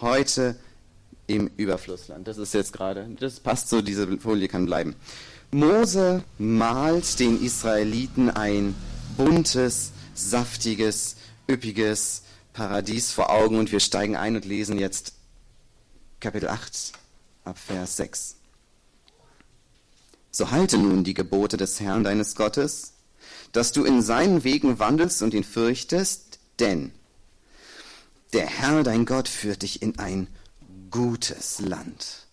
heute im Überflussland. Das ist jetzt gerade, das passt so, diese Folie kann bleiben. Mose malt den Israeliten ein buntes, saftiges, üppiges Paradies vor Augen und wir steigen ein und lesen jetzt Kapitel 8 ab Vers 6. So halte nun die Gebote des Herrn deines Gottes, dass du in seinen Wegen wandelst und ihn fürchtest, denn der Herr dein Gott führt dich in ein gutes Land.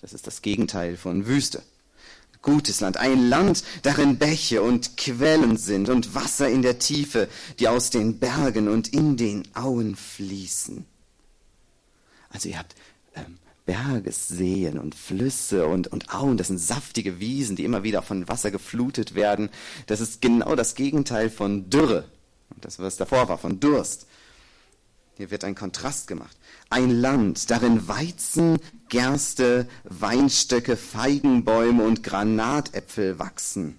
Das ist das Gegenteil von Wüste. Gutes Land, ein Land, darin Bäche und Quellen sind und Wasser in der Tiefe, die aus den Bergen und in den Auen fließen. Also ihr habt ähm, Bergesseen und Flüsse und, und Auen, das sind saftige Wiesen, die immer wieder von Wasser geflutet werden. Das ist genau das Gegenteil von Dürre. Das, was davor war, von Durst. Hier wird ein Kontrast gemacht. Ein Land, darin Weizen, Gerste, Weinstöcke, Feigenbäume und Granatäpfel wachsen.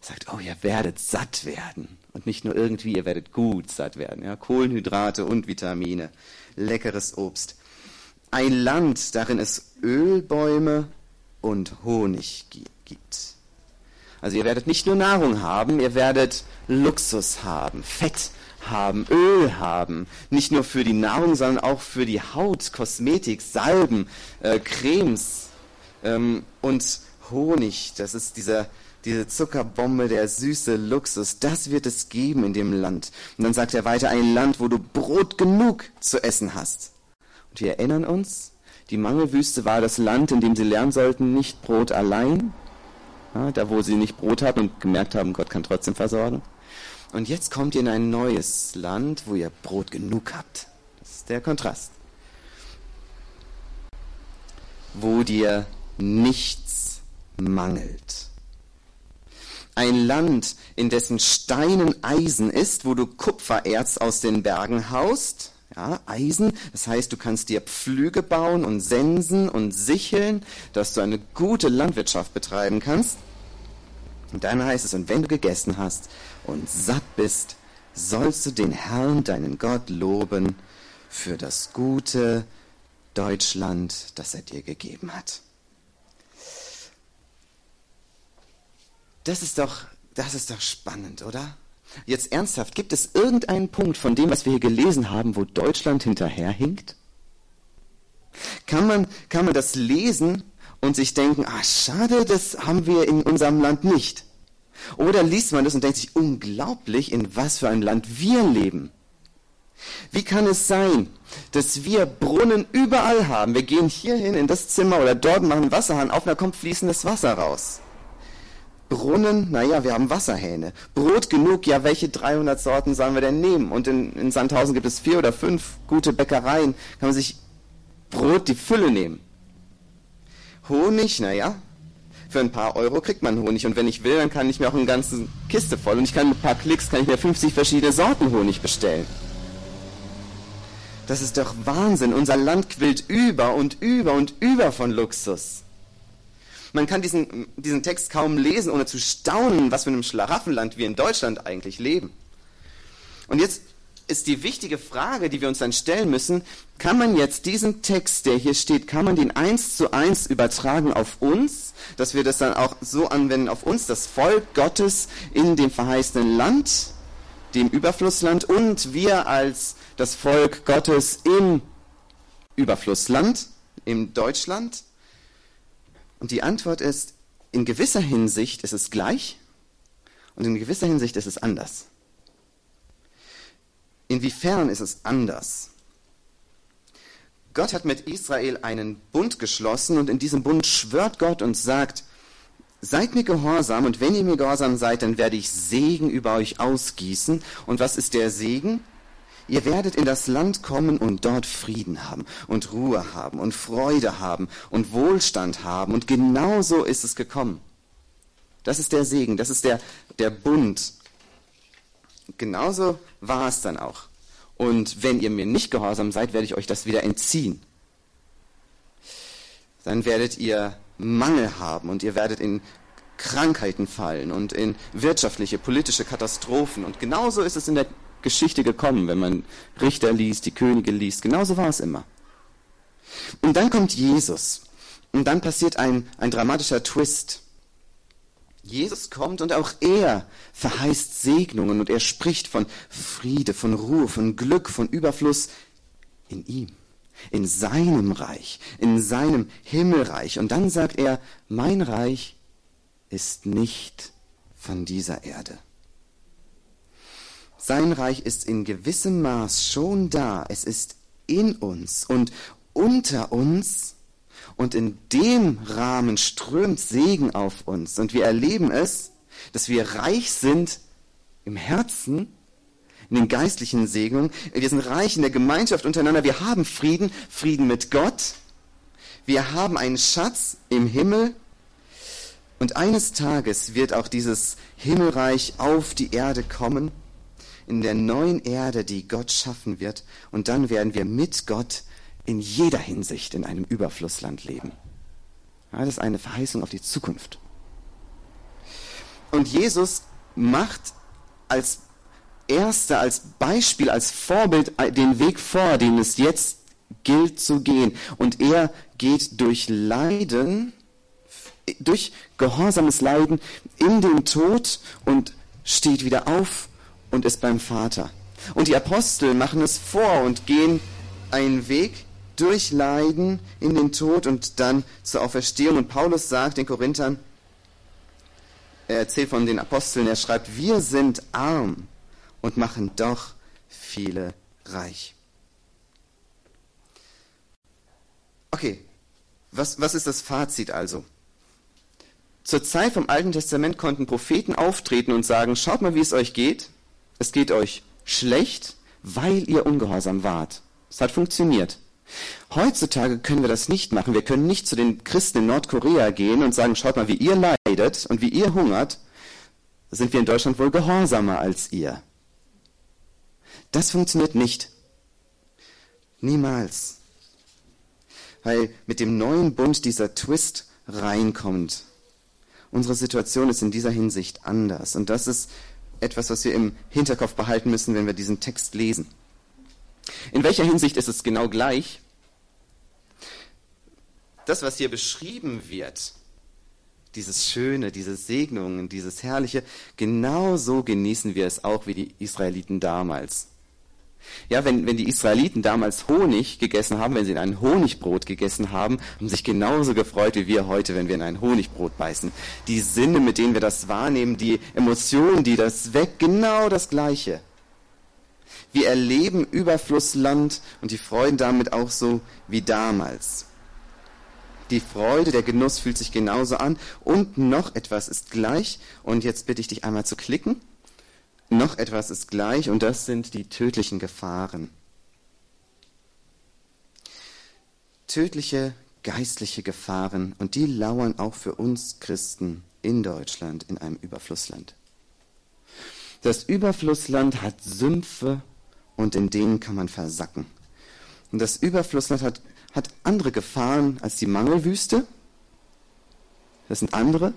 Er sagt, oh, ihr werdet satt werden. Und nicht nur irgendwie, ihr werdet gut satt werden. Ja, Kohlenhydrate und Vitamine, leckeres Obst. Ein Land, darin es Ölbäume und Honig gibt. Also ihr werdet nicht nur Nahrung haben, ihr werdet Luxus haben, Fett haben, Öl haben. Nicht nur für die Nahrung, sondern auch für die Haut, Kosmetik, Salben, äh, Cremes ähm, und Honig. Das ist dieser, diese Zuckerbombe, der süße Luxus. Das wird es geben in dem Land. Und dann sagt er weiter, ein Land, wo du Brot genug zu essen hast. Und wir erinnern uns, die Mangelwüste war das Land, in dem sie lernen sollten, nicht Brot allein, ja, da wo sie nicht Brot hatten und gemerkt haben, Gott kann trotzdem versorgen, und jetzt kommt ihr in ein neues Land, wo ihr Brot genug habt. Das ist der Kontrast. Wo dir nichts mangelt. Ein Land, in dessen Steinen Eisen ist, wo du Kupfererz aus den Bergen haust. Ja, Eisen, das heißt, du kannst dir Pflüge bauen und sensen und sicheln, dass du eine gute Landwirtschaft betreiben kannst. Und dann heißt es, und wenn du gegessen hast und satt bist, sollst du den Herrn, deinen Gott, loben für das gute Deutschland, das er dir gegeben hat. Das ist doch, das ist doch spannend, oder? Jetzt ernsthaft, gibt es irgendeinen Punkt von dem, was wir hier gelesen haben, wo Deutschland hinterherhinkt? Kann man, kann man das lesen und sich denken, ah, schade, das haben wir in unserem Land nicht. Oder liest man das und denkt sich, unglaublich, in was für einem Land wir leben. Wie kann es sein, dass wir Brunnen überall haben? Wir gehen hier hin in das Zimmer oder dort machen Wasserhahn auf, da kommt fließendes Wasser raus. Brunnen, naja, wir haben Wasserhähne. Brot genug, ja, welche 300 Sorten sollen wir denn nehmen? Und in, in Sandhausen gibt es vier oder fünf gute Bäckereien. Kann man sich Brot die Fülle nehmen. Honig, naja, für ein paar Euro kriegt man Honig. Und wenn ich will, dann kann ich mir auch eine ganze Kiste voll. Und ich kann mit ein paar Klicks, kann ich mir 50 verschiedene Sorten Honig bestellen. Das ist doch Wahnsinn. Unser Land quillt über und über und über von Luxus. Man kann diesen, diesen Text kaum lesen, ohne zu staunen, was für einem Schlaraffenland wir in Deutschland eigentlich leben. Und jetzt ist die wichtige Frage, die wir uns dann stellen müssen, kann man jetzt diesen Text, der hier steht, kann man den eins zu eins übertragen auf uns, dass wir das dann auch so anwenden auf uns, das Volk Gottes in dem verheißenen Land, dem Überflussland und wir als das Volk Gottes im Überflussland, im Deutschland? Und die Antwort ist, in gewisser Hinsicht ist es gleich und in gewisser Hinsicht ist es anders. Inwiefern ist es anders? Gott hat mit Israel einen Bund geschlossen und in diesem Bund schwört Gott und sagt, seid mir gehorsam und wenn ihr mir gehorsam seid, dann werde ich Segen über euch ausgießen. Und was ist der Segen? Ihr werdet in das Land kommen und dort Frieden haben und Ruhe haben und Freude haben und Wohlstand haben. Und genau so ist es gekommen. Das ist der Segen, das ist der, der Bund, genauso war es dann auch. Und wenn ihr mir nicht gehorsam seid, werde ich euch das wieder entziehen. Dann werdet ihr Mangel haben und ihr werdet in Krankheiten fallen und in wirtschaftliche, politische Katastrophen. Und genauso ist es in der Geschichte gekommen, wenn man Richter liest, die Könige liest. Genauso war es immer. Und dann kommt Jesus. Und dann passiert ein, ein dramatischer Twist. Jesus kommt und auch er verheißt Segnungen und er spricht von Friede, von Ruhe, von Glück, von Überfluss in ihm, in seinem Reich, in seinem Himmelreich. Und dann sagt er, mein Reich ist nicht von dieser Erde. Sein Reich ist in gewissem Maß schon da. Es ist in uns und unter uns. Und in dem Rahmen strömt Segen auf uns. Und wir erleben es, dass wir reich sind im Herzen, in den geistlichen Segnungen. Wir sind reich in der Gemeinschaft untereinander. Wir haben Frieden, Frieden mit Gott. Wir haben einen Schatz im Himmel. Und eines Tages wird auch dieses Himmelreich auf die Erde kommen in der neuen Erde, die Gott schaffen wird. Und dann werden wir mit Gott in jeder Hinsicht in einem Überflussland leben. Ja, das ist eine Verheißung auf die Zukunft. Und Jesus macht als Erster, als Beispiel, als Vorbild den Weg vor, den es jetzt gilt zu gehen. Und er geht durch Leiden, durch gehorsames Leiden in den Tod und steht wieder auf und ist beim Vater. Und die Apostel machen es vor und gehen einen Weg durch Leiden in den Tod und dann zur Auferstehung. Und Paulus sagt den Korinthern, er erzählt von den Aposteln, er schreibt, wir sind arm und machen doch viele reich. Okay, was, was ist das Fazit also? Zur Zeit vom Alten Testament konnten Propheten auftreten und sagen, schaut mal, wie es euch geht es geht euch schlecht, weil ihr ungehorsam wart. Es hat funktioniert. Heutzutage können wir das nicht machen. Wir können nicht zu den Christen in Nordkorea gehen und sagen, schaut mal, wie ihr leidet und wie ihr hungert, sind wir in Deutschland wohl gehorsamer als ihr. Das funktioniert nicht. Niemals. Weil mit dem neuen Bund dieser Twist reinkommt. Unsere Situation ist in dieser Hinsicht anders. Und das ist etwas, was wir im Hinterkopf behalten müssen, wenn wir diesen Text lesen. In welcher Hinsicht ist es genau gleich? Das, was hier beschrieben wird, dieses Schöne, diese Segnungen, dieses Herrliche, genauso genießen wir es auch wie die Israeliten damals. Ja, wenn, wenn die Israeliten damals Honig gegessen haben, wenn sie in ein Honigbrot gegessen haben, haben sich genauso gefreut wie wir heute, wenn wir in ein Honigbrot beißen. Die Sinne, mit denen wir das wahrnehmen, die Emotionen, die das weckt, genau das Gleiche. Wir erleben Überflussland und die Freuden damit auch so wie damals. Die Freude, der Genuss fühlt sich genauso an. Und noch etwas ist gleich. Und jetzt bitte ich dich einmal zu klicken. Noch etwas ist gleich und das sind die tödlichen Gefahren. Tödliche geistliche Gefahren und die lauern auch für uns Christen in Deutschland in einem Überflussland. Das Überflussland hat Sümpfe und in denen kann man versacken. Und das Überflussland hat, hat andere Gefahren als die Mangelwüste. Das sind andere.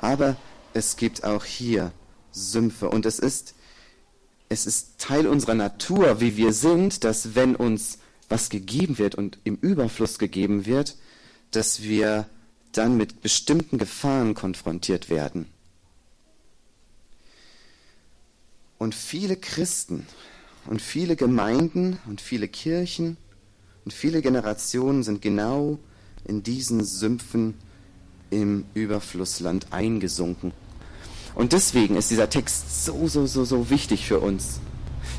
Aber es gibt auch hier Sümpfe. Und es ist, es ist Teil unserer Natur, wie wir sind, dass wenn uns was gegeben wird und im Überfluss gegeben wird, dass wir dann mit bestimmten Gefahren konfrontiert werden. Und viele Christen und viele Gemeinden und viele Kirchen und viele Generationen sind genau in diesen Sümpfen im Überflussland eingesunken. Und deswegen ist dieser Text so, so, so, so wichtig für uns.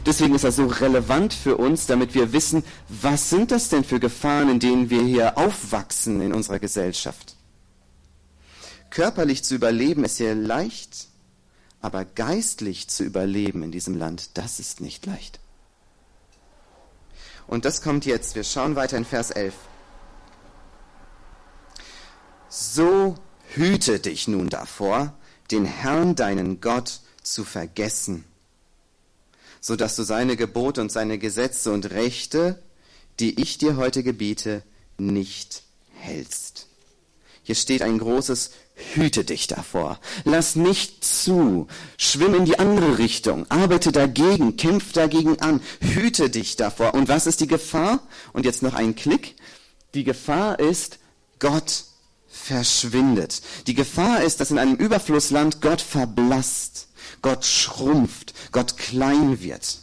Deswegen ist er so relevant für uns, damit wir wissen, was sind das denn für Gefahren, in denen wir hier aufwachsen in unserer Gesellschaft. Körperlich zu überleben ist ja leicht, aber geistlich zu überleben in diesem Land, das ist nicht leicht. Und das kommt jetzt. Wir schauen weiter in Vers 11. So hüte dich nun davor, den Herrn, deinen Gott, zu vergessen, so dass du seine Gebote und seine Gesetze und Rechte, die ich dir heute gebiete, nicht hältst. Hier steht ein großes hüte dich davor. Lass nicht zu. Schwimm in die andere Richtung. Arbeite dagegen. Kämpf dagegen an. Hüte dich davor. Und was ist die Gefahr? Und jetzt noch ein Klick. Die Gefahr ist, Gott verschwindet. Die Gefahr ist, dass in einem Überflussland Gott verblasst. Gott schrumpft. Gott klein wird.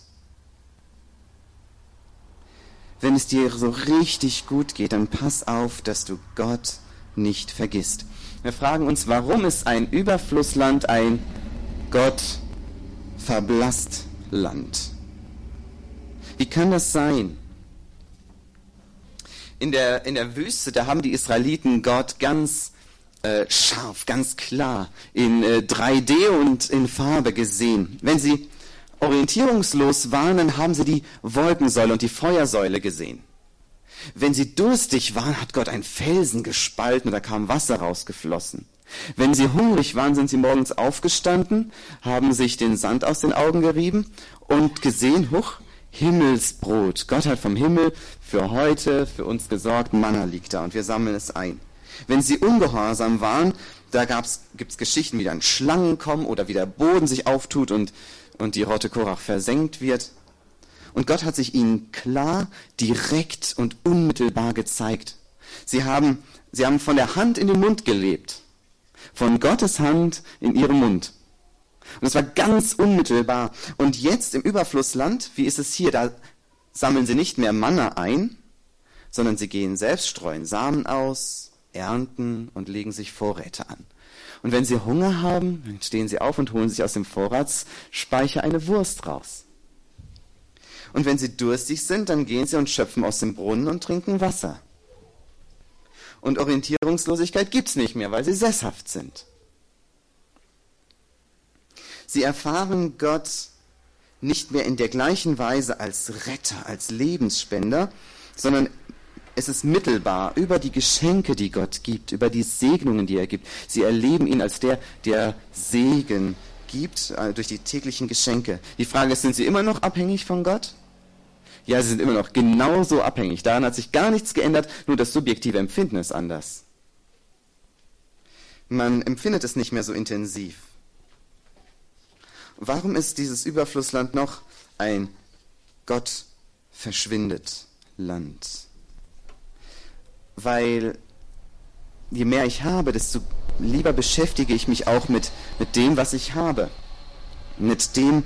Wenn es dir so richtig gut geht, dann pass auf, dass du Gott nicht vergisst. Wir fragen uns, warum ist ein Überflussland ein Gott verblasst Land? Wie kann das sein? In der, in der Wüste, da haben die Israeliten Gott ganz äh, scharf, ganz klar in äh, 3D und in Farbe gesehen. Wenn sie orientierungslos waren, dann haben sie die Wolkensäule und die Feuersäule gesehen. Wenn sie durstig waren, hat Gott einen Felsen gespalten und da kam Wasser rausgeflossen. Wenn sie hungrig waren, sind sie morgens aufgestanden, haben sich den Sand aus den Augen gerieben und gesehen, huch, Himmelsbrot. Gott hat vom Himmel für heute, für uns gesorgt, Manna liegt da und wir sammeln es ein. Wenn sie ungehorsam waren, da gibt es Geschichten, wie dann Schlangen kommen oder wie der Boden sich auftut und, und die Rotte Korach versenkt wird. Und Gott hat sich ihnen klar, direkt und unmittelbar gezeigt. Sie haben, sie haben von der Hand in den Mund gelebt. Von Gottes Hand in ihrem Mund. Und es war ganz unmittelbar. Und jetzt im Überflussland, wie ist es hier? Da sammeln sie nicht mehr Manna ein, sondern sie gehen selbst, streuen Samen aus, ernten und legen sich Vorräte an. Und wenn sie Hunger haben, dann stehen sie auf und holen sich aus dem Vorratsspeicher eine Wurst raus. Und wenn sie durstig sind, dann gehen sie und schöpfen aus dem Brunnen und trinken Wasser. Und Orientierungslosigkeit gibt's nicht mehr, weil sie sesshaft sind. Sie erfahren Gott nicht mehr in der gleichen Weise als Retter, als Lebensspender, sondern es ist mittelbar über die Geschenke, die Gott gibt, über die Segnungen, die er gibt. Sie erleben ihn als der, der Segen gibt äh, durch die täglichen Geschenke. Die Frage ist, sind sie immer noch abhängig von Gott? Ja, sie sind immer noch genauso abhängig. Daran hat sich gar nichts geändert, nur das subjektive Empfinden ist anders. Man empfindet es nicht mehr so intensiv. Warum ist dieses Überflussland noch ein Gott verschwindet Land? Weil je mehr ich habe, desto lieber beschäftige ich mich auch mit, mit dem, was ich habe. Mit dem,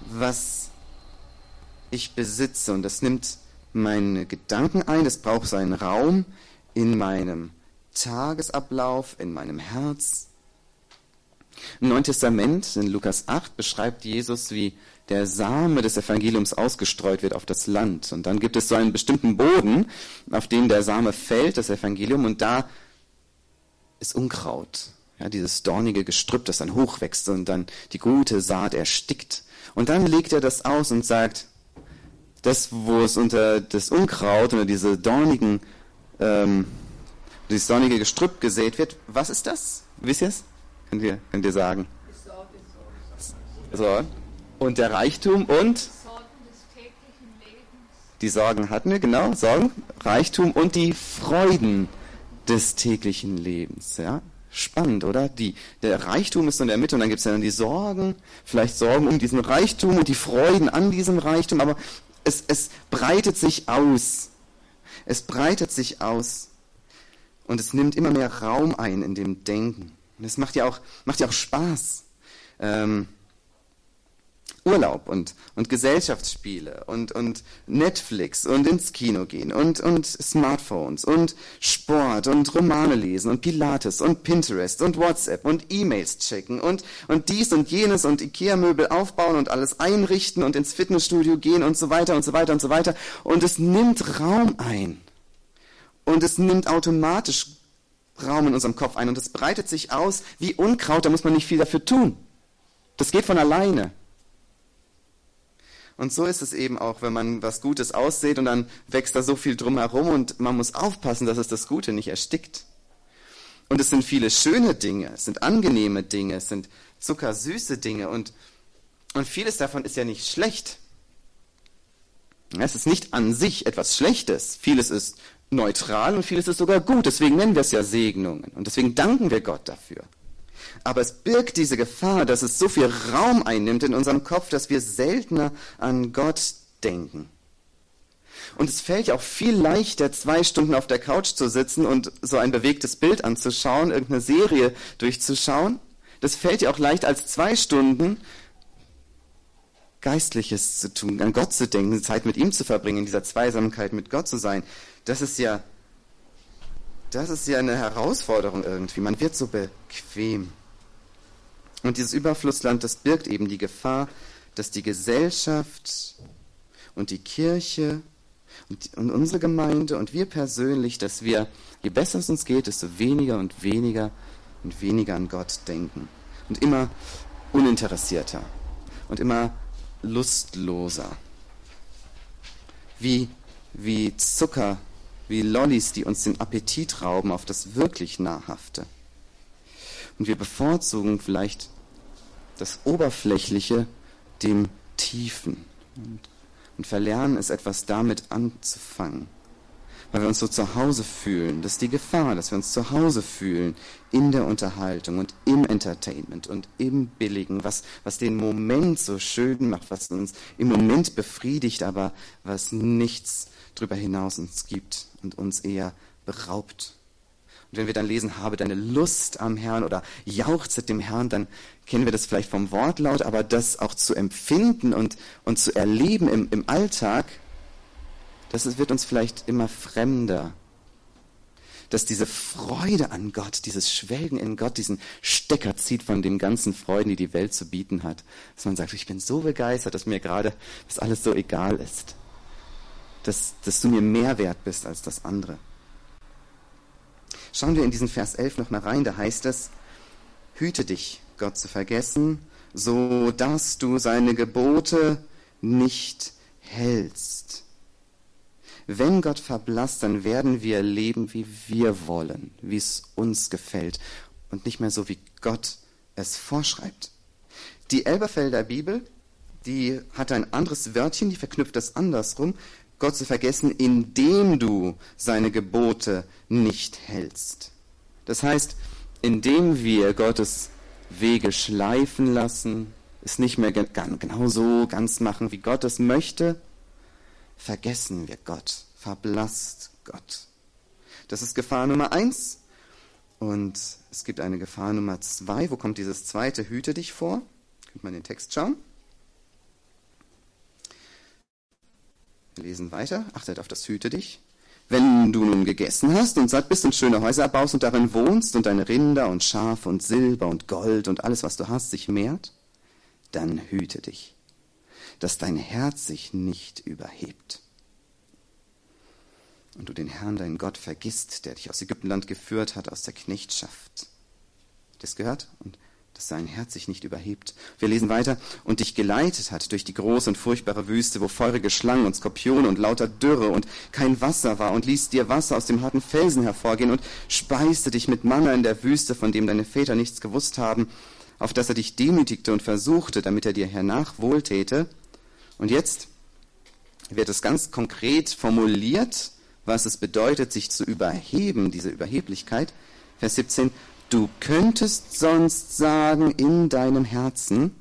was ich besitze. Und das nimmt meine Gedanken ein, das braucht seinen Raum in meinem Tagesablauf, in meinem Herz. Im Neuen Testament, in Lukas 8, beschreibt Jesus, wie der Same des Evangeliums ausgestreut wird auf das Land. Und dann gibt es so einen bestimmten Boden, auf dem der Same fällt, das Evangelium, und da ist Unkraut. Ja, dieses dornige Gestrüpp, das dann hochwächst und dann die gute Saat erstickt. Und dann legt er das aus und sagt, das, wo es unter das Unkraut, unter diese dornigen, ähm, dieses dornige Gestrüpp gesät wird, was ist das? Wisst ihr es? Könnt ihr, könnt ihr sagen? So. Und der Reichtum und? Die Sorgen hatten wir, genau. Sorgen, Reichtum und die Freuden des täglichen Lebens. Ja? Spannend, oder? Die, der Reichtum ist in der Mitte und dann gibt es ja dann die Sorgen, vielleicht Sorgen um diesen Reichtum und die Freuden an diesem Reichtum, aber es, es breitet sich aus. Es breitet sich aus. Und es nimmt immer mehr Raum ein in dem Denken. Und es macht ja auch, macht ja auch Spaß. Ähm, Urlaub und, und Gesellschaftsspiele und, und Netflix und ins Kino gehen und, und Smartphones und Sport und Romane lesen und Pilates und Pinterest und WhatsApp und E-Mails checken und, und dies und jenes und Ikea-Möbel aufbauen und alles einrichten und ins Fitnessstudio gehen und so weiter und so weiter und so weiter. Und es nimmt Raum ein. Und es nimmt automatisch Raum in unserem Kopf ein und es breitet sich aus wie Unkraut, da muss man nicht viel dafür tun. Das geht von alleine. Und so ist es eben auch, wenn man was Gutes aussieht und dann wächst da so viel drumherum und man muss aufpassen, dass es das Gute nicht erstickt. Und es sind viele schöne Dinge, es sind angenehme Dinge, es sind zuckersüße Dinge und, und vieles davon ist ja nicht schlecht. Es ist nicht an sich etwas Schlechtes. Vieles ist neutral und vieles ist sogar gut. Deswegen nennen wir es ja Segnungen. Und deswegen danken wir Gott dafür. Aber es birgt diese Gefahr, dass es so viel Raum einnimmt in unserem Kopf, dass wir seltener an Gott denken. Und es fällt ja auch viel leichter, zwei Stunden auf der Couch zu sitzen und so ein bewegtes Bild anzuschauen, irgendeine Serie durchzuschauen. Das fällt ja auch leicht, als zwei Stunden Geistliches zu tun, an Gott zu denken, Zeit mit ihm zu verbringen, in dieser Zweisamkeit mit Gott zu sein. Das ist ja, das ist ja eine Herausforderung irgendwie. Man wird so bequem. Und dieses Überflussland, das birgt eben die Gefahr, dass die Gesellschaft und die Kirche und, und, unsere Gemeinde und wir persönlich, dass wir, je besser es uns geht, desto weniger und weniger und weniger an Gott denken. Und immer uninteressierter und immer lustloser. Wie, wie Zucker, wie Lollis, die uns den Appetit rauben auf das wirklich Nahrhafte. Und wir bevorzugen vielleicht das Oberflächliche dem Tiefen und, und verlernen es etwas damit anzufangen weil wir uns so zu Hause fühlen. Das ist die Gefahr, dass wir uns zu Hause fühlen in der Unterhaltung und im Entertainment und im Billigen, was, was den Moment so schön macht, was uns im Moment befriedigt, aber was nichts darüber hinaus uns gibt und uns eher beraubt. Und wenn wir dann lesen, habe deine Lust am Herrn oder jauchze dem Herrn, dann kennen wir das vielleicht vom Wortlaut, aber das auch zu empfinden und, und zu erleben im, im Alltag, das wird uns vielleicht immer fremder. Dass diese Freude an Gott, dieses Schwelgen in Gott, diesen Stecker zieht von den ganzen Freuden, die die Welt zu bieten hat. Dass man sagt, ich bin so begeistert, dass mir gerade das alles so egal ist. Dass, dass du mir mehr wert bist als das andere. Schauen wir in diesen Vers 11 noch mal rein, da heißt es, hüte dich, Gott zu vergessen, so dass du seine Gebote nicht hältst. Wenn Gott verblasst, dann werden wir leben, wie wir wollen, wie es uns gefällt und nicht mehr so, wie Gott es vorschreibt. Die Elberfelder Bibel, die hat ein anderes Wörtchen, die verknüpft das andersrum. Gott zu vergessen, indem du seine Gebote nicht hältst. Das heißt, indem wir Gottes Wege schleifen lassen, es nicht mehr genau so ganz machen, wie Gott es möchte, vergessen wir Gott, verblasst Gott. Das ist Gefahr Nummer eins. Und es gibt eine Gefahr Nummer zwei. Wo kommt dieses zweite Hüte dich vor? Könnt man den Text schauen. Wir lesen weiter. Achtet auf das Hüte dich. Wenn du nun gegessen hast und satt bist und schöne Häuser baust und darin wohnst und deine Rinder und Schafe und Silber und Gold und alles, was du hast, sich mehrt, dann hüte dich dass dein Herz sich nicht überhebt. Und du den Herrn, deinen Gott, vergisst, der dich aus Ägyptenland geführt hat, aus der Knechtschaft. Das gehört? Und dass sein Herz sich nicht überhebt. Wir lesen weiter. Und dich geleitet hat durch die große und furchtbare Wüste, wo feurige Schlangen und Skorpione und lauter Dürre und kein Wasser war und ließ dir Wasser aus dem harten Felsen hervorgehen und speiste dich mit Manna in der Wüste, von dem deine Väter nichts gewusst haben, auf dass er dich demütigte und versuchte, damit er dir hernach wohltäte und jetzt wird es ganz konkret formuliert, was es bedeutet, sich zu überheben, diese Überheblichkeit. Vers 17, du könntest sonst sagen in deinem Herzen,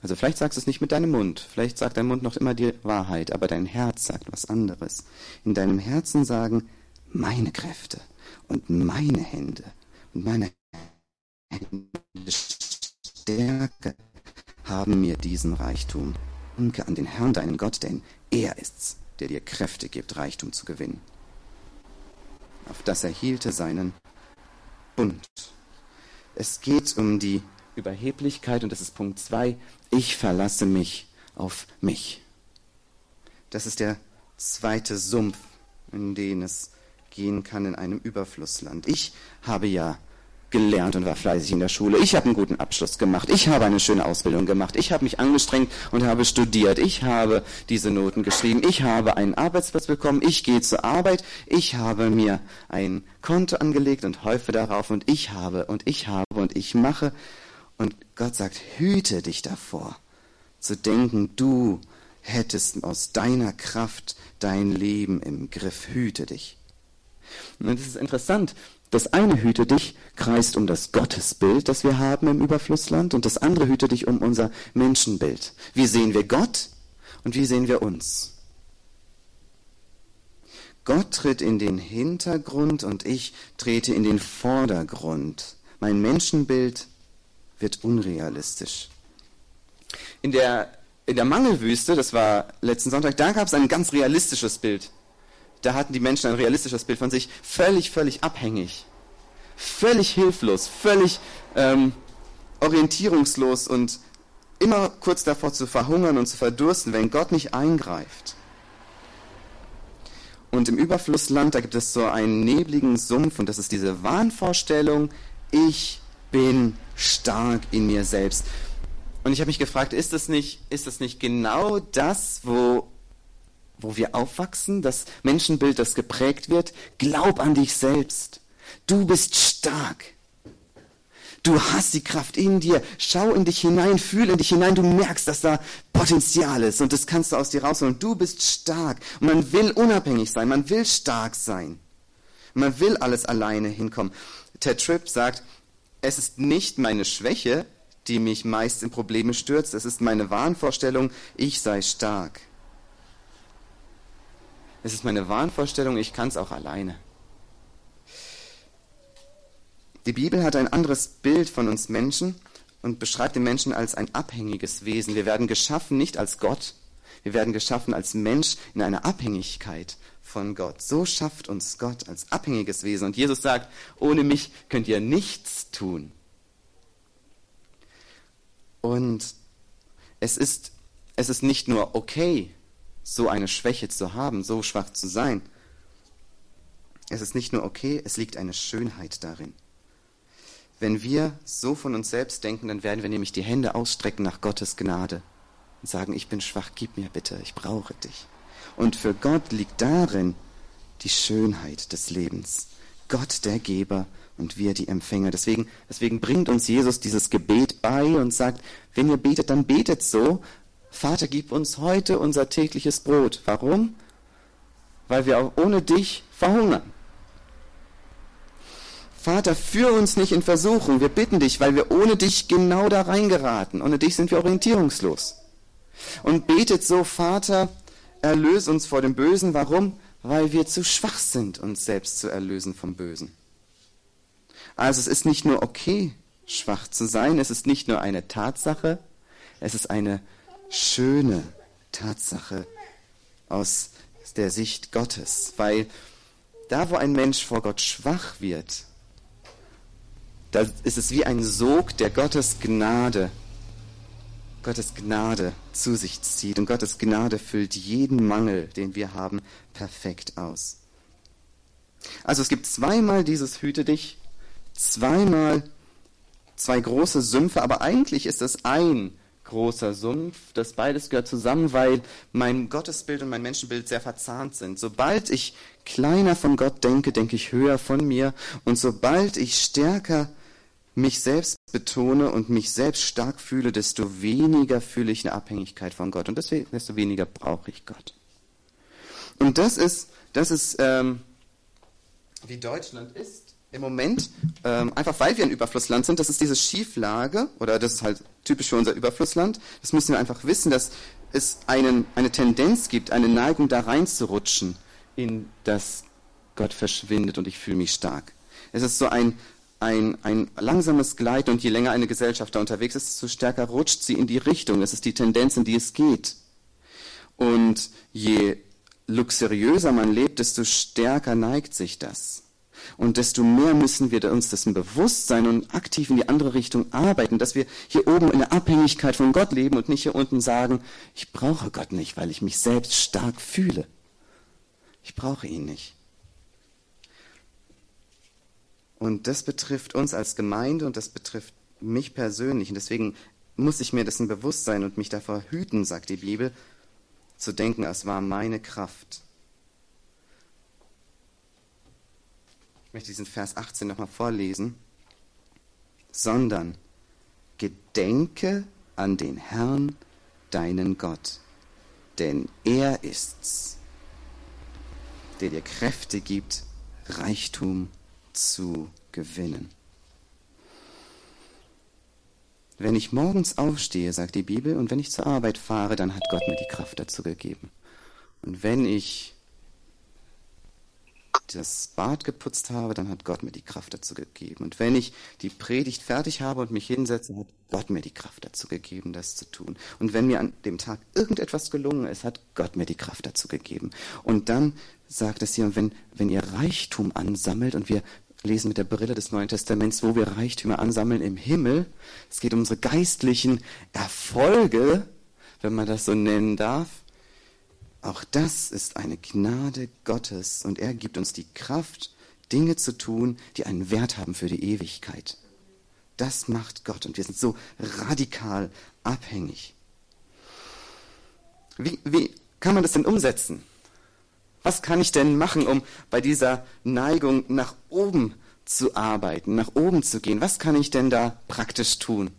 also vielleicht sagst du es nicht mit deinem Mund, vielleicht sagt dein Mund noch immer die Wahrheit, aber dein Herz sagt was anderes. In deinem Herzen sagen, meine Kräfte und meine Hände und meine Hände Stärke haben mir diesen Reichtum Danke an den Herrn, deinen Gott, denn er ist's, der dir Kräfte gibt, Reichtum zu gewinnen. Auf das er hielte seinen Bund. Es geht um die Überheblichkeit und das ist Punkt 2. Ich verlasse mich auf mich. Das ist der zweite Sumpf, in den es gehen kann in einem Überflussland. Ich habe ja gelernt und war fleißig in der Schule. Ich habe einen guten Abschluss gemacht. Ich habe eine schöne Ausbildung gemacht. Ich habe mich angestrengt und habe studiert. Ich habe diese Noten geschrieben. Ich habe einen Arbeitsplatz bekommen. Ich gehe zur Arbeit. Ich habe mir ein Konto angelegt und häufe darauf und ich habe und ich habe und ich mache. Und Gott sagt, hüte dich davor, zu denken, du hättest aus deiner Kraft dein Leben im Griff. Hüte dich. Und es ist interessant, das eine Hüte dich kreist um das Gottesbild, das wir haben im Überflussland, und das andere hüte dich um unser Menschenbild. Wie sehen wir Gott und wie sehen wir uns? Gott tritt in den Hintergrund und ich trete in den Vordergrund. Mein Menschenbild wird unrealistisch. In der, in der Mangelwüste, das war letzten Sonntag, da gab es ein ganz realistisches Bild da hatten die Menschen ein realistisches Bild von sich, völlig, völlig abhängig, völlig hilflos, völlig ähm, orientierungslos und immer kurz davor zu verhungern und zu verdursten, wenn Gott nicht eingreift. Und im Überflussland, da gibt es so einen nebligen Sumpf und das ist diese Wahnvorstellung, ich bin stark in mir selbst. Und ich habe mich gefragt, ist das nicht, ist das nicht genau das, wo wo wir aufwachsen, das Menschenbild, das geprägt wird, glaub an dich selbst. Du bist stark. Du hast die Kraft in dir. Schau in dich hinein, fühl in dich hinein. Du merkst, dass da Potenzial ist und das kannst du aus dir rausholen. Du bist stark. Man will unabhängig sein. Man will stark sein. Man will alles alleine hinkommen. Ted Tripp sagt, es ist nicht meine Schwäche, die mich meist in Probleme stürzt. Es ist meine Wahnvorstellung, ich sei stark. Es ist meine Wahnvorstellung, ich kann es auch alleine. Die Bibel hat ein anderes Bild von uns Menschen und beschreibt den Menschen als ein abhängiges Wesen. Wir werden geschaffen nicht als Gott, wir werden geschaffen als Mensch in einer Abhängigkeit von Gott. So schafft uns Gott als abhängiges Wesen. Und Jesus sagt, ohne mich könnt ihr nichts tun. Und es ist, es ist nicht nur okay, so eine Schwäche zu haben, so schwach zu sein. Es ist nicht nur okay, es liegt eine Schönheit darin. Wenn wir so von uns selbst denken, dann werden wir nämlich die Hände ausstrecken nach Gottes Gnade und sagen, ich bin schwach, gib mir bitte, ich brauche dich. Und für Gott liegt darin die Schönheit des Lebens. Gott der Geber und wir die Empfänger. Deswegen, deswegen bringt uns Jesus dieses Gebet bei und sagt, wenn ihr betet, dann betet so, Vater, gib uns heute unser tägliches Brot. Warum? Weil wir auch ohne dich verhungern. Vater, führ uns nicht in Versuchung. Wir bitten dich, weil wir ohne dich genau da reingeraten. Ohne dich sind wir orientierungslos. Und betet so, Vater, erlöse uns vor dem Bösen. Warum? Weil wir zu schwach sind, uns selbst zu erlösen vom Bösen. Also es ist nicht nur okay, schwach zu sein, es ist nicht nur eine Tatsache, es ist eine schöne Tatsache aus der Sicht Gottes, weil da, wo ein Mensch vor Gott schwach wird, da ist es wie ein Sog, der Gottes Gnade, Gottes Gnade zu sich zieht. Und Gottes Gnade füllt jeden Mangel, den wir haben, perfekt aus. Also es gibt zweimal dieses Hüte dich, zweimal zwei große Sümpfe, aber eigentlich ist es ein großer Sumpf. Das beides gehört zusammen, weil mein Gottesbild und mein Menschenbild sehr verzahnt sind. Sobald ich kleiner von Gott denke, denke ich höher von mir. Und sobald ich stärker mich selbst betone und mich selbst stark fühle, desto weniger fühle ich eine Abhängigkeit von Gott. Und desto weniger brauche ich Gott. Und das ist, das ist, ähm, wie Deutschland ist im Moment, ähm, einfach weil wir ein Überflussland sind, das ist diese Schieflage, oder das ist halt typisch für unser Überflussland, das müssen wir einfach wissen, dass es einen, eine Tendenz gibt, eine Neigung da reinzurutschen, in das Gott verschwindet und ich fühle mich stark. Es ist so ein, ein, ein langsames Gleiten und je länger eine Gesellschaft da unterwegs ist, desto stärker rutscht sie in die Richtung. Das ist die Tendenz, in die es geht. Und je luxuriöser man lebt, desto stärker neigt sich das. Und desto mehr müssen wir uns dessen bewusst sein und aktiv in die andere Richtung arbeiten, dass wir hier oben in der Abhängigkeit von Gott leben und nicht hier unten sagen, ich brauche Gott nicht, weil ich mich selbst stark fühle. Ich brauche ihn nicht. Und das betrifft uns als Gemeinde und das betrifft mich persönlich. Und deswegen muss ich mir dessen bewusst sein und mich davor hüten, sagt die Bibel, zu denken, es war meine Kraft. Möchte diesen Vers 18 nochmal vorlesen. Sondern gedenke an den Herrn, deinen Gott. denn er ist's, der dir Kräfte gibt, Reichtum zu gewinnen. Wenn ich morgens aufstehe, sagt die Bibel, und wenn ich zur Arbeit fahre, dann hat Gott mir die Kraft dazu gegeben. Und wenn ich das Bad geputzt habe, dann hat Gott mir die Kraft dazu gegeben. Und wenn ich die Predigt fertig habe und mich hinsetze, hat Gott mir die Kraft dazu gegeben, das zu tun. Und wenn mir an dem Tag irgendetwas gelungen ist, hat Gott mir die Kraft dazu gegeben. Und dann sagt es hier, wenn, wenn ihr Reichtum ansammelt und wir lesen mit der Brille des Neuen Testaments, wo wir Reichtümer ansammeln im Himmel. Es geht um unsere geistlichen Erfolge, wenn man das so nennen darf. Auch das ist eine Gnade Gottes und er gibt uns die Kraft, Dinge zu tun, die einen Wert haben für die Ewigkeit. Das macht Gott und wir sind so radikal abhängig. Wie, wie kann man das denn umsetzen? Was kann ich denn machen, um bei dieser Neigung nach oben zu arbeiten, nach oben zu gehen? Was kann ich denn da praktisch tun?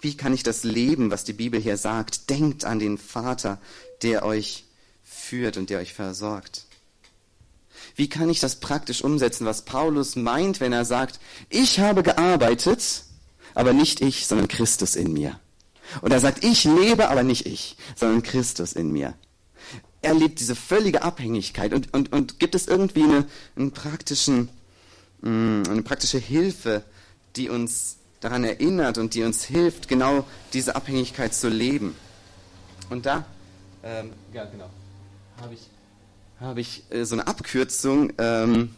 Wie kann ich das leben, was die Bibel hier sagt? Denkt an den Vater, der euch führt und der euch versorgt. Wie kann ich das praktisch umsetzen, was Paulus meint, wenn er sagt, ich habe gearbeitet, aber nicht ich, sondern Christus in mir. Und er sagt, ich lebe, aber nicht ich, sondern Christus in mir er lebt diese völlige Abhängigkeit und, und, und gibt es irgendwie eine, einen praktischen, mm, eine praktische Hilfe, die uns daran erinnert und die uns hilft, genau diese Abhängigkeit zu leben. Und da, ähm, ja genau, habe ich, hab ich äh, so eine Abkürzung, ähm,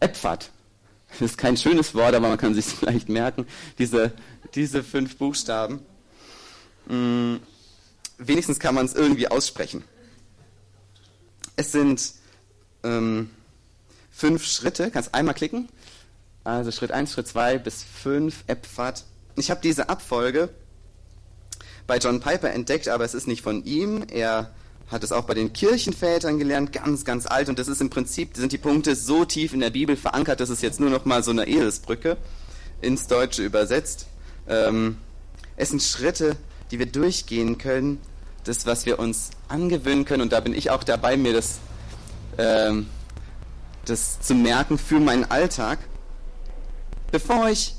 EPFAT. Das ist kein schönes Wort, aber man kann sich vielleicht merken, diese, diese fünf Buchstaben. Mh, mm, wenigstens kann man es irgendwie aussprechen. Es sind ähm, fünf Schritte. Kannst einmal klicken. Also Schritt 1, Schritt 2 bis 5, Epfahrt. Ich habe diese Abfolge bei John Piper entdeckt, aber es ist nicht von ihm. Er hat es auch bei den Kirchenvätern gelernt, ganz, ganz alt. Und das ist im Prinzip, sind die Punkte so tief in der Bibel verankert, dass es jetzt nur noch mal so eine Eselsbrücke ins Deutsche übersetzt. Ähm, es sind Schritte, die wir durchgehen können, das, was wir uns angewöhnen können, und da bin ich auch dabei, mir das, ähm, das zu merken für meinen Alltag, bevor ich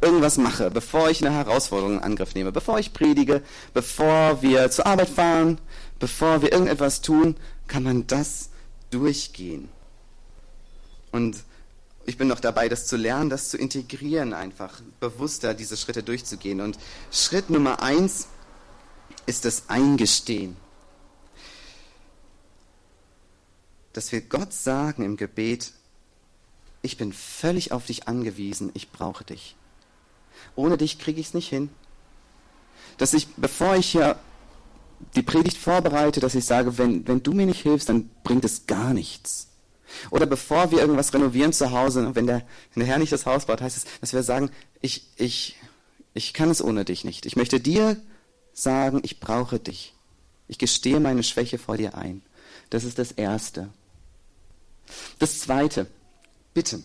irgendwas mache, bevor ich eine Herausforderung in Angriff nehme, bevor ich predige, bevor wir zur Arbeit fahren, bevor wir irgendetwas tun, kann man das durchgehen. Und ich bin noch dabei, das zu lernen, das zu integrieren, einfach bewusster diese Schritte durchzugehen. Und Schritt Nummer eins ist das Eingestehen. Dass wir Gott sagen im Gebet, ich bin völlig auf dich angewiesen, ich brauche dich. Ohne dich kriege ich es nicht hin. Dass ich, bevor ich hier die Predigt vorbereite, dass ich sage, wenn, wenn du mir nicht hilfst, dann bringt es gar nichts. Oder bevor wir irgendwas renovieren zu Hause, wenn der, wenn der Herr nicht das Haus baut, heißt es, dass wir sagen, ich, ich, ich kann es ohne dich nicht. Ich möchte dir sagen, ich brauche dich. Ich gestehe meine Schwäche vor dir ein. Das ist das Erste. Das Zweite, bitten.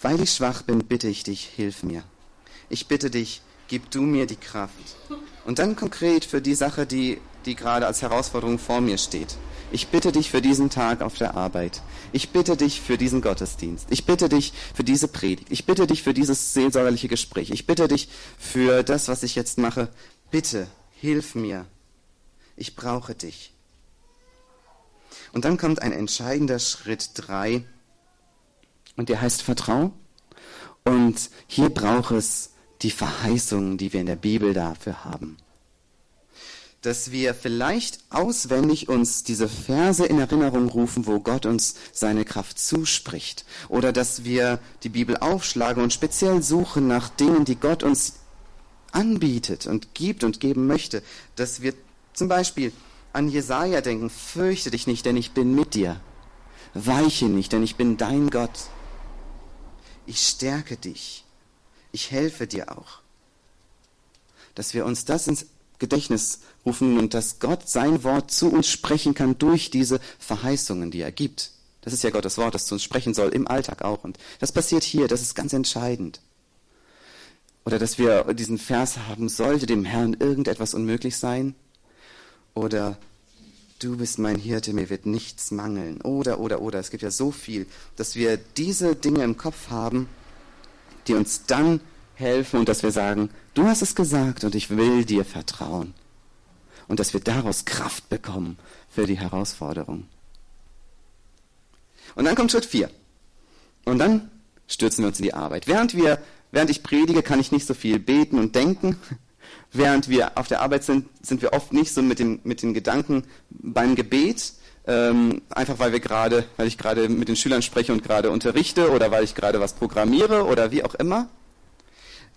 Weil ich schwach bin, bitte ich dich, hilf mir. Ich bitte dich, gib du mir die Kraft. Und dann konkret für die Sache, die, die gerade als Herausforderung vor mir steht. Ich bitte dich für diesen Tag auf der Arbeit. Ich bitte dich für diesen Gottesdienst. Ich bitte dich für diese Predigt. Ich bitte dich für dieses seelsorgerliche Gespräch. Ich bitte dich für das, was ich jetzt mache. Bitte, hilf mir. Ich brauche dich. Und dann kommt ein entscheidender Schritt drei. Und der heißt Vertrau. Und hier braucht es die Verheißungen, die wir in der Bibel dafür haben dass wir vielleicht auswendig uns diese Verse in Erinnerung rufen, wo Gott uns seine Kraft zuspricht. Oder dass wir die Bibel aufschlagen und speziell suchen nach Dingen, die Gott uns anbietet und gibt und geben möchte. Dass wir zum Beispiel an Jesaja denken, fürchte dich nicht, denn ich bin mit dir. Weiche nicht, denn ich bin dein Gott. Ich stärke dich. Ich helfe dir auch. Dass wir uns das ins Gedächtnis rufen und dass Gott sein Wort zu uns sprechen kann durch diese Verheißungen, die er gibt. Das ist ja Gottes Wort, das zu uns sprechen soll, im Alltag auch. Und das passiert hier, das ist ganz entscheidend. Oder dass wir diesen Vers haben, sollte dem Herrn irgendetwas unmöglich sein? Oder du bist mein Hirte, mir wird nichts mangeln. Oder, oder, oder. Es gibt ja so viel, dass wir diese Dinge im Kopf haben, die uns dann helfen und dass wir sagen, du hast es gesagt und ich will dir vertrauen. Und dass wir daraus Kraft bekommen für die Herausforderung. Und dann kommt Schritt 4. Und dann stürzen wir uns in die Arbeit. Während wir, während ich predige, kann ich nicht so viel beten und denken. Während wir auf der Arbeit sind, sind wir oft nicht so mit, dem, mit den Gedanken beim Gebet, ähm, einfach weil wir gerade, weil ich gerade mit den Schülern spreche und gerade unterrichte oder weil ich gerade was programmiere oder wie auch immer.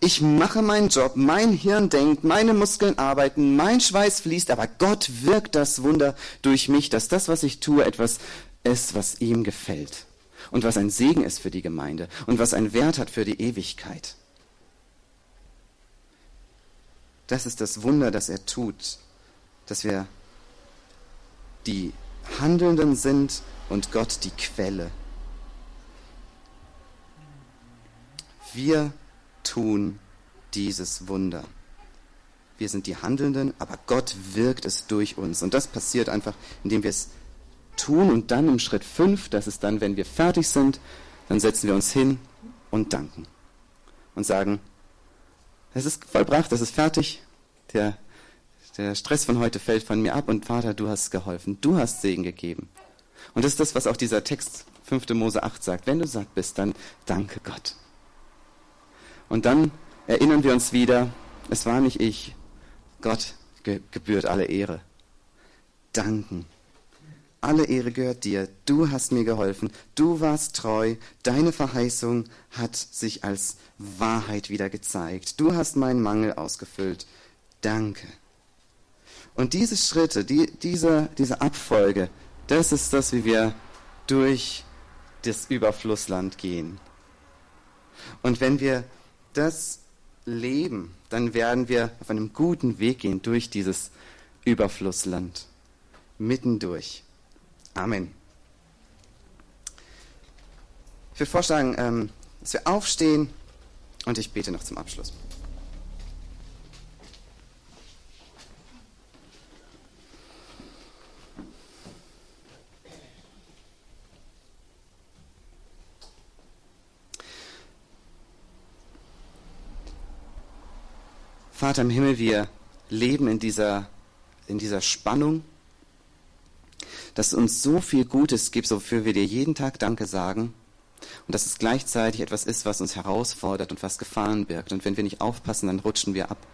Ich mache meinen Job, mein Hirn denkt, meine Muskeln arbeiten, mein Schweiß fließt, aber Gott wirkt das Wunder durch mich, dass das, was ich tue, etwas ist, was ihm gefällt und was ein Segen ist für die Gemeinde und was einen Wert hat für die Ewigkeit. Das ist das Wunder, das er tut, dass wir die Handelnden sind und Gott die Quelle. Wir tun dieses Wunder. Wir sind die Handelnden, aber Gott wirkt es durch uns. Und das passiert einfach, indem wir es tun und dann im Schritt 5, das ist dann, wenn wir fertig sind, dann setzen wir uns hin und danken. Und sagen, es ist vollbracht, es ist fertig, der, der Stress von heute fällt von mir ab und Vater, du hast geholfen, du hast Segen gegeben. Und das ist das, was auch dieser Text 5. Mose 8 sagt. Wenn du satt bist, dann danke Gott. Und dann erinnern wir uns wieder, es war nicht ich, Gott gebührt alle Ehre. Danken. Alle Ehre gehört dir. Du hast mir geholfen. Du warst treu. Deine Verheißung hat sich als Wahrheit wieder gezeigt. Du hast meinen Mangel ausgefüllt. Danke. Und diese Schritte, die, diese, diese Abfolge, das ist das, wie wir durch das Überflussland gehen. Und wenn wir das leben, dann werden wir auf einem guten Weg gehen durch dieses Überflussland. Mittendurch. Amen. Ich würde vorschlagen, ähm, dass wir aufstehen und ich bete noch zum Abschluss. Vater im Himmel, wir leben in dieser, in dieser Spannung, dass du uns so viel Gutes gibst, wofür wir dir jeden Tag Danke sagen. Und dass es gleichzeitig etwas ist, was uns herausfordert und was Gefahren birgt. Und wenn wir nicht aufpassen, dann rutschen wir ab.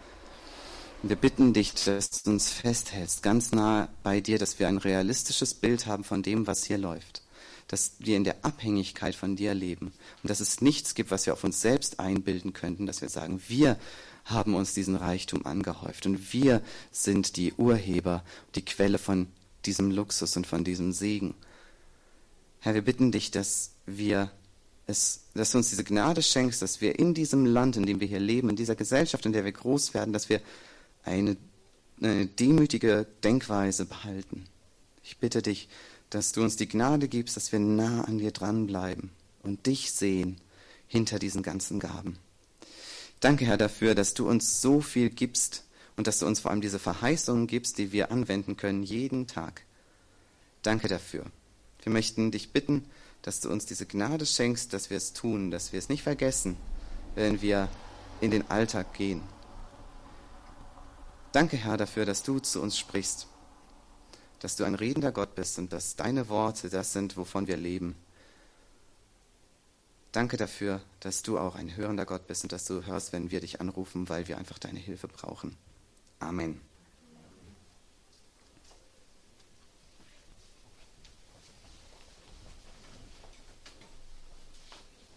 Und wir bitten dich, dass du uns festhältst, ganz nah bei dir, dass wir ein realistisches Bild haben von dem, was hier läuft. Dass wir in der Abhängigkeit von dir leben. Und dass es nichts gibt, was wir auf uns selbst einbilden könnten, dass wir sagen, wir haben uns diesen Reichtum angehäuft und wir sind die Urheber, die Quelle von diesem Luxus und von diesem Segen. Herr, wir bitten dich, dass wir es, dass du uns diese Gnade schenkst, dass wir in diesem Land, in dem wir hier leben, in dieser Gesellschaft, in der wir groß werden, dass wir eine, eine demütige Denkweise behalten. Ich bitte dich, dass du uns die Gnade gibst, dass wir nah an dir dranbleiben und dich sehen hinter diesen ganzen Gaben. Danke, Herr, dafür, dass du uns so viel gibst und dass du uns vor allem diese Verheißungen gibst, die wir anwenden können jeden Tag. Danke dafür. Wir möchten dich bitten, dass du uns diese Gnade schenkst, dass wir es tun, dass wir es nicht vergessen, wenn wir in den Alltag gehen. Danke, Herr, dafür, dass du zu uns sprichst, dass du ein redender Gott bist und dass deine Worte das sind, wovon wir leben. Danke dafür, dass du auch ein hörender Gott bist und dass du hörst, wenn wir dich anrufen, weil wir einfach deine Hilfe brauchen. Amen.